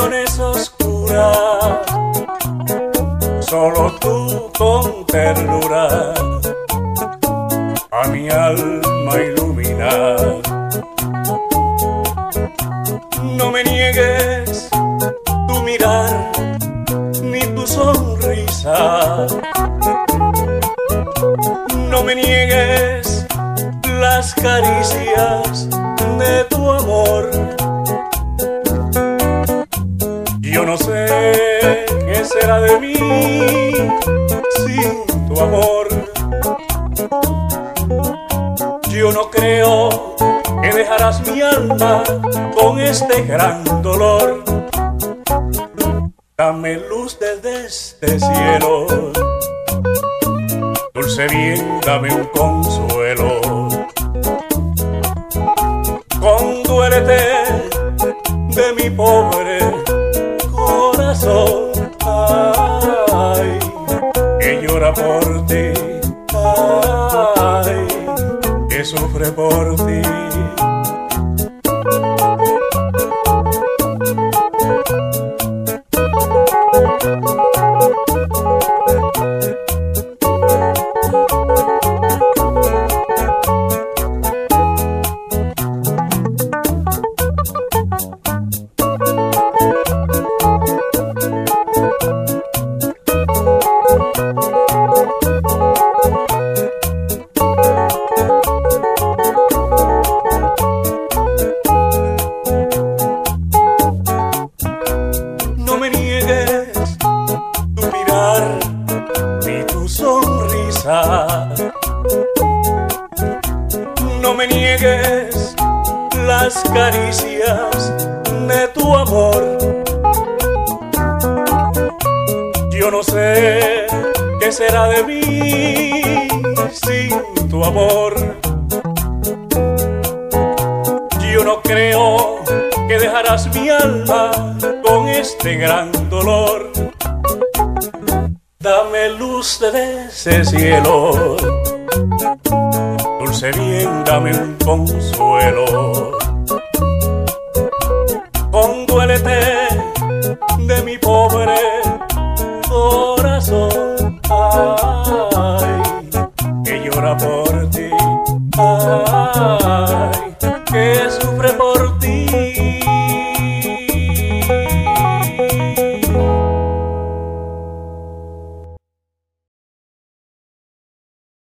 pasiones oscuras, solo tú con ternura a mi alma iluminar. No me niegues tu mirar ni tu sonrisa. No me niegues las caricias será de mí sin tu amor? Yo no creo que dejarás mi alma con este gran dolor. Dame luz desde este cielo, dulce bien, dame un consuelo. Conduélete de mi pobre por ti, ay, que sufre por ti. me niegues las caricias de tu amor. Yo no sé qué será de mí sin tu amor. Yo no creo que dejarás mi alma con este gran dolor. Dame luz de ese cielo sé bien, dame un consuelo. Conduélete de mi pobre corazón. Ay, que llora por ti. Ay, que sufre por ti?